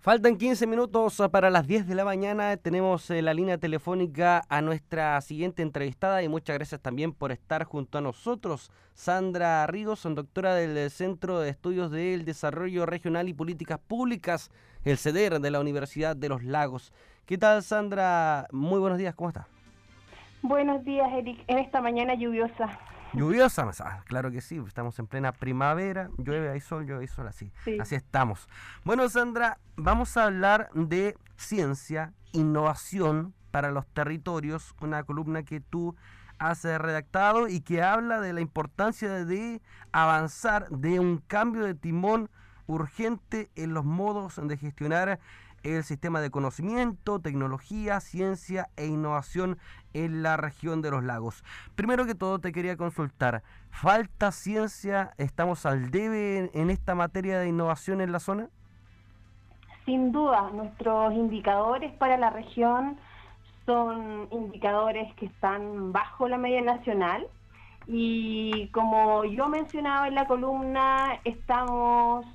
Faltan 15 minutos para las 10 de la mañana. Tenemos la línea telefónica a nuestra siguiente entrevistada y muchas gracias también por estar junto a nosotros. Sandra Rigos, doctora del Centro de Estudios del Desarrollo Regional y Políticas Públicas, el CEDER de la Universidad de los Lagos. ¿Qué tal, Sandra? Muy buenos días, ¿cómo está? Buenos días, Eric. En esta mañana lluviosa. Lluviosa, ah, claro que sí, estamos en plena primavera, llueve, hay sol, llueve, hay sol, así, así estamos. Bueno, Sandra, vamos a hablar de ciencia, innovación para los territorios, una columna que tú has eh, redactado y que habla de la importancia de avanzar, de un cambio de timón urgente en los modos de gestionar el sistema de conocimiento, tecnología, ciencia e innovación en la región de los lagos. Primero que todo te quería consultar, ¿falta ciencia? ¿Estamos al debe en esta materia de innovación en la zona? Sin duda, nuestros indicadores para la región son indicadores que están bajo la media nacional y como yo mencionaba en la columna, estamos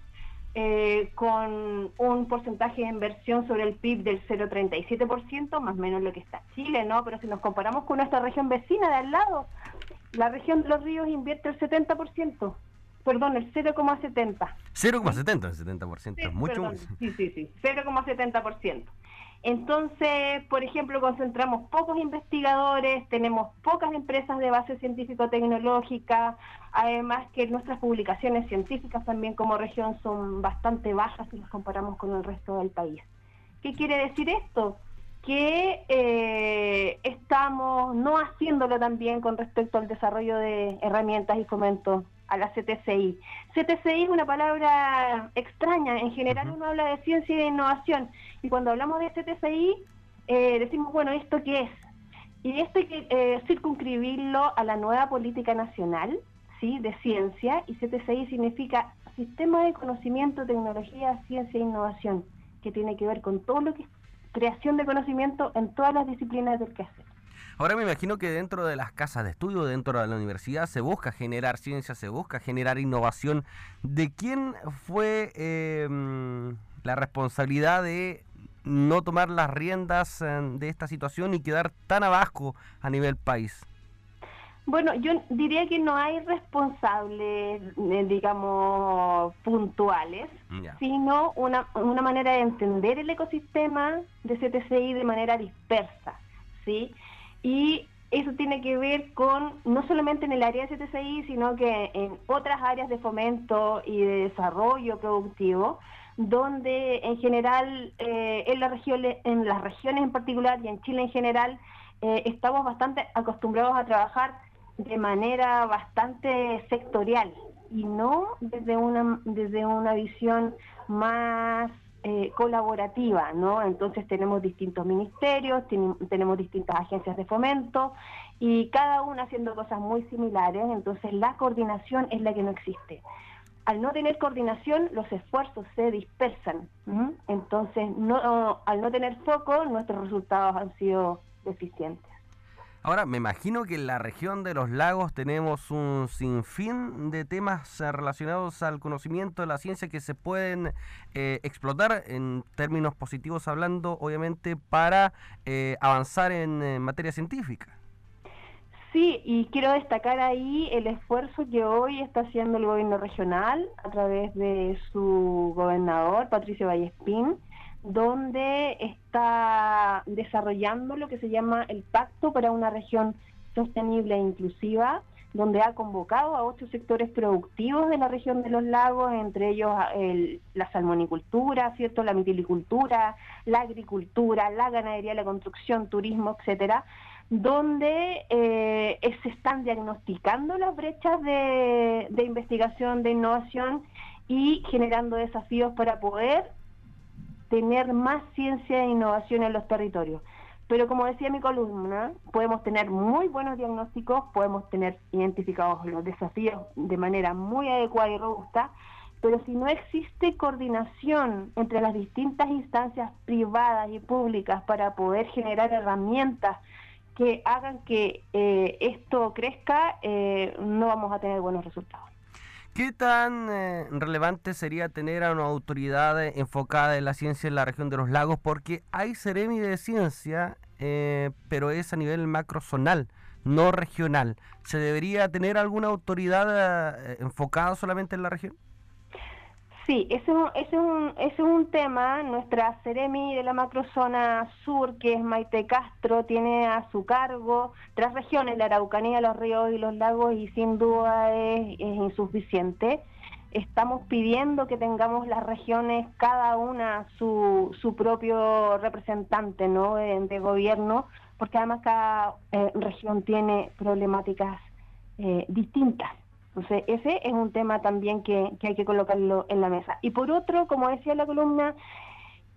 eh, con un porcentaje de inversión sobre el PIB del 0,37%, más o menos lo que está Chile, ¿no? Pero si nos comparamos con nuestra región vecina de al lado, la región de los ríos invierte el 70%, perdón, el 0,70%. 0,70, el 70%, es mucho. sí, sí, sí, 0,70%. Entonces, por ejemplo, concentramos pocos investigadores, tenemos pocas empresas de base científico-tecnológica, además que nuestras publicaciones científicas también como región son bastante bajas si las comparamos con el resto del país. ¿Qué quiere decir esto? Que eh, estamos no haciéndolo también con respecto al desarrollo de herramientas y fomento a la CTCI. CTCI es una palabra extraña, en general uno habla de ciencia y de innovación, y cuando hablamos de CTCI eh, decimos, bueno, ¿esto qué es? Y esto hay que eh, circunscribirlo a la nueva política nacional ¿sí? de ciencia, y CTCI significa Sistema de Conocimiento, Tecnología, Ciencia e Innovación, que tiene que ver con todo lo que es creación de conocimiento en todas las disciplinas del quehacer. Ahora me imagino que dentro de las casas de estudio, dentro de la universidad, se busca generar ciencia, se busca generar innovación. ¿De quién fue em, la responsabilidad de no tomar las riendas em, de esta situación y quedar tan abajo a nivel país? Bueno, yo diría que no hay responsables, eh, digamos, puntuales, sino una, una manera de entender el ecosistema de CTCI de manera dispersa, ¿sí? Y eso tiene que ver con, no solamente en el área de CTCI, sino que en otras áreas de fomento y de desarrollo productivo, donde en general, eh, en, las regiones en particular y en Chile en general, eh, estamos bastante acostumbrados a trabajar de manera bastante sectorial y no desde una, desde una visión más eh, colaborativa, ¿no? Entonces tenemos distintos ministerios, tenemos distintas agencias de fomento y cada una haciendo cosas muy similares, entonces la coordinación es la que no existe. Al no tener coordinación, los esfuerzos se dispersan, entonces al no tener foco, nuestros resultados han sido deficientes. Ahora, me imagino que en la región de los lagos tenemos un sinfín de temas eh, relacionados al conocimiento de la ciencia que se pueden eh, explotar en términos positivos hablando, obviamente, para eh, avanzar en materia científica. Sí, y quiero destacar ahí el esfuerzo que hoy está haciendo el gobierno regional a través de su gobernador, Patricio Vallespín, donde está desarrollando lo que se llama el Pacto para una región sostenible e inclusiva, donde ha convocado a ocho sectores productivos de la región de los lagos, entre ellos la salmonicultura, cierto, la mitilicultura, la agricultura, la ganadería, la construcción, turismo, etcétera, donde eh, se están diagnosticando las brechas de investigación, de innovación y generando desafíos para poder tener más ciencia e innovación en los territorios. Pero como decía mi columna, podemos tener muy buenos diagnósticos, podemos tener identificados los desafíos de manera muy adecuada y robusta, pero si no existe coordinación entre las distintas instancias privadas y públicas para poder generar herramientas que hagan que eh, esto crezca, eh, no vamos a tener buenos resultados. ¿Qué tan eh, relevante sería tener a una autoridad enfocada en la ciencia en la región de los lagos? Porque hay Ceremi de Ciencia, eh, pero es a nivel macrozonal, no regional. ¿Se debería tener alguna autoridad eh, enfocada solamente en la región? Sí, ese es, un, es un tema. Nuestra Ceremi de la macrozona sur, que es Maite Castro, tiene a su cargo tres regiones, la Araucanía, los ríos y los lagos, y sin duda es, insuficiente. Estamos pidiendo que tengamos las regiones, cada una su, su propio representante ¿no? de, gobierno, porque además cada eh, región tiene problemáticas eh, distintas. Entonces, ese es un tema también que, hay que colocarlo en la mesa. Y por otro, como decía la columna,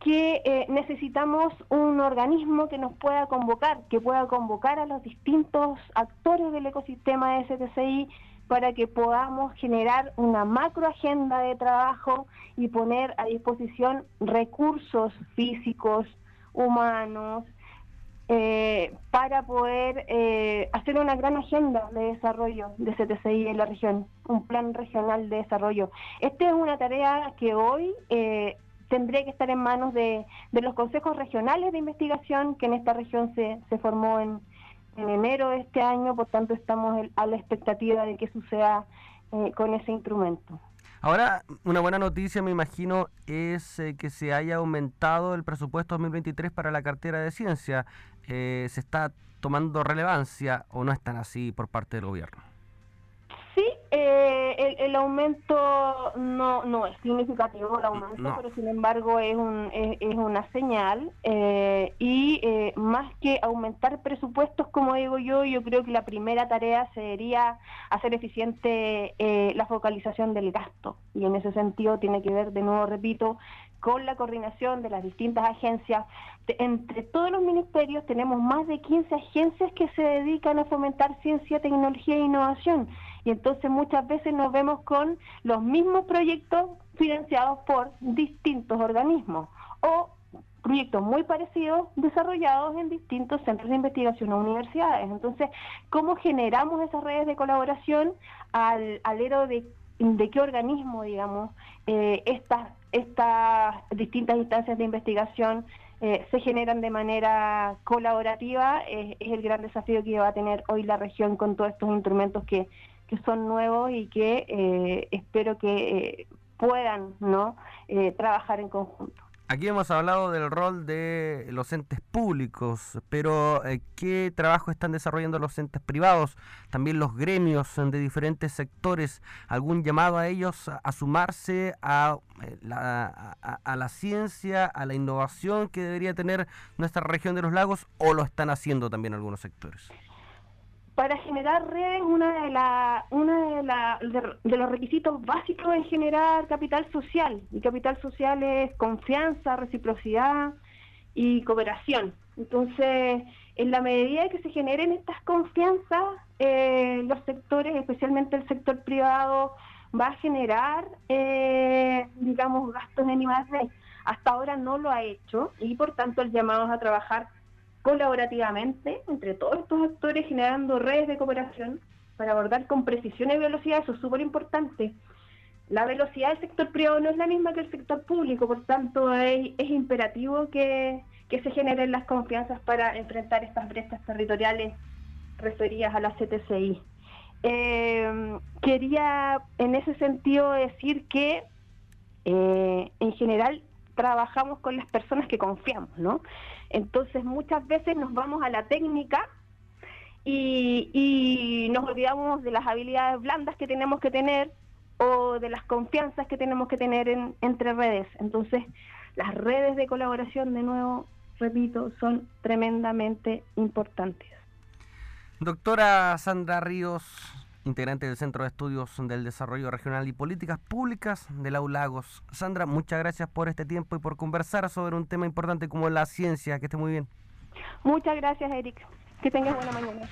que eh, necesitamos un organismo que nos pueda convocar, que pueda convocar a los distintos actores del ecosistema de STCI para que podamos generar una macro agenda de trabajo y poner a disposición recursos físicos, humanos, eh, para poder eh, hacer una gran agenda de desarrollo de CTCI en la región, un plan regional de desarrollo. Esta es una tarea que hoy eh, tendría que estar en manos de, los consejos regionales de investigación, que en esta región se, se formó en, en enero de este año, por tanto estamos a la expectativa de que suceda eh, con ese instrumento. Ahora, una buena noticia, me imagino, es eh, que se haya aumentado el presupuesto 2023 para la cartera de ciencia. Eh, ¿Se está tomando relevancia o no están así por parte del gobierno? Sí, eh, el, aumento no, no es significativo el aumento, pero sin embargo es, un, es, una señal eh, y eh, más que aumentar presupuestos, como digo yo, yo creo que la primera tarea sería hacer eficiente la focalización del gasto. Y en ese sentido tiene que ver, de nuevo repito, con la coordinación de las distintas agencias. entre todos los ministerios tenemos más de 15 agencias que se dedican a fomentar ciencia, tecnología e innovación y entonces muchas veces nos vemos con los mismos proyectos financiados por distintos organismos o proyectos muy parecidos desarrollados en distintos centros de investigación o universidades. Entonces, ¿cómo generamos esas redes de colaboración al alero de, de qué organismo, digamos, eh, estas, estas distintas instancias de investigación eh, se generan de manera colaborativa? es el gran desafío que va a tener hoy la región con todos estos instrumentos que que son nuevos y que eh, espero que eh, puedan no eh, trabajar en conjunto. Aquí hemos hablado del rol de los entes públicos, pero ¿qué trabajo están desarrollando los entes privados? También los gremios de diferentes sectores. ¿Algún llamado a ellos a sumarse a la, a la ciencia, a la innovación que debería tener nuestra región de los lagos o lo están haciendo también algunos sectores? Para generar redes, una de, la, una de, los requisitos básicos es generar capital social. Y capital social es confianza, reciprocidad y cooperación. Entonces, en la medida que se generen estas confianzas, eh, los sectores, especialmente el sector privado, va a generar, eh, digamos, gastos en I+.D. Hasta ahora no lo ha hecho y por tanto el llamado a trabajar colaborativamente entre todos estos actores generando redes de cooperación para abordar con precisión y velocidad, eso es súper importante. La velocidad del sector privado no es la misma que el sector público, por tanto es, imperativo que, se generen las confianzas para enfrentar estas brechas territoriales referidas a la CTCI. Eh, quería en ese sentido decir que eh, en general trabajamos con las personas que confiamos, ¿no? Entonces muchas veces nos vamos a la técnica y, nos olvidamos de las habilidades blandas que tenemos que tener o de las confianzas que tenemos que tener entre redes. Entonces las redes de colaboración, de nuevo, repito, son tremendamente importantes. Doctora Sandra Ríos, integrante del Centro de Estudios del Desarrollo Regional y Políticas Públicas de la ULAGOS. Sandra, muchas gracias por este tiempo y por conversar sobre un tema importante como la ciencia. Que esté muy bien. Muchas gracias, Eric. Que tengas buena mañana.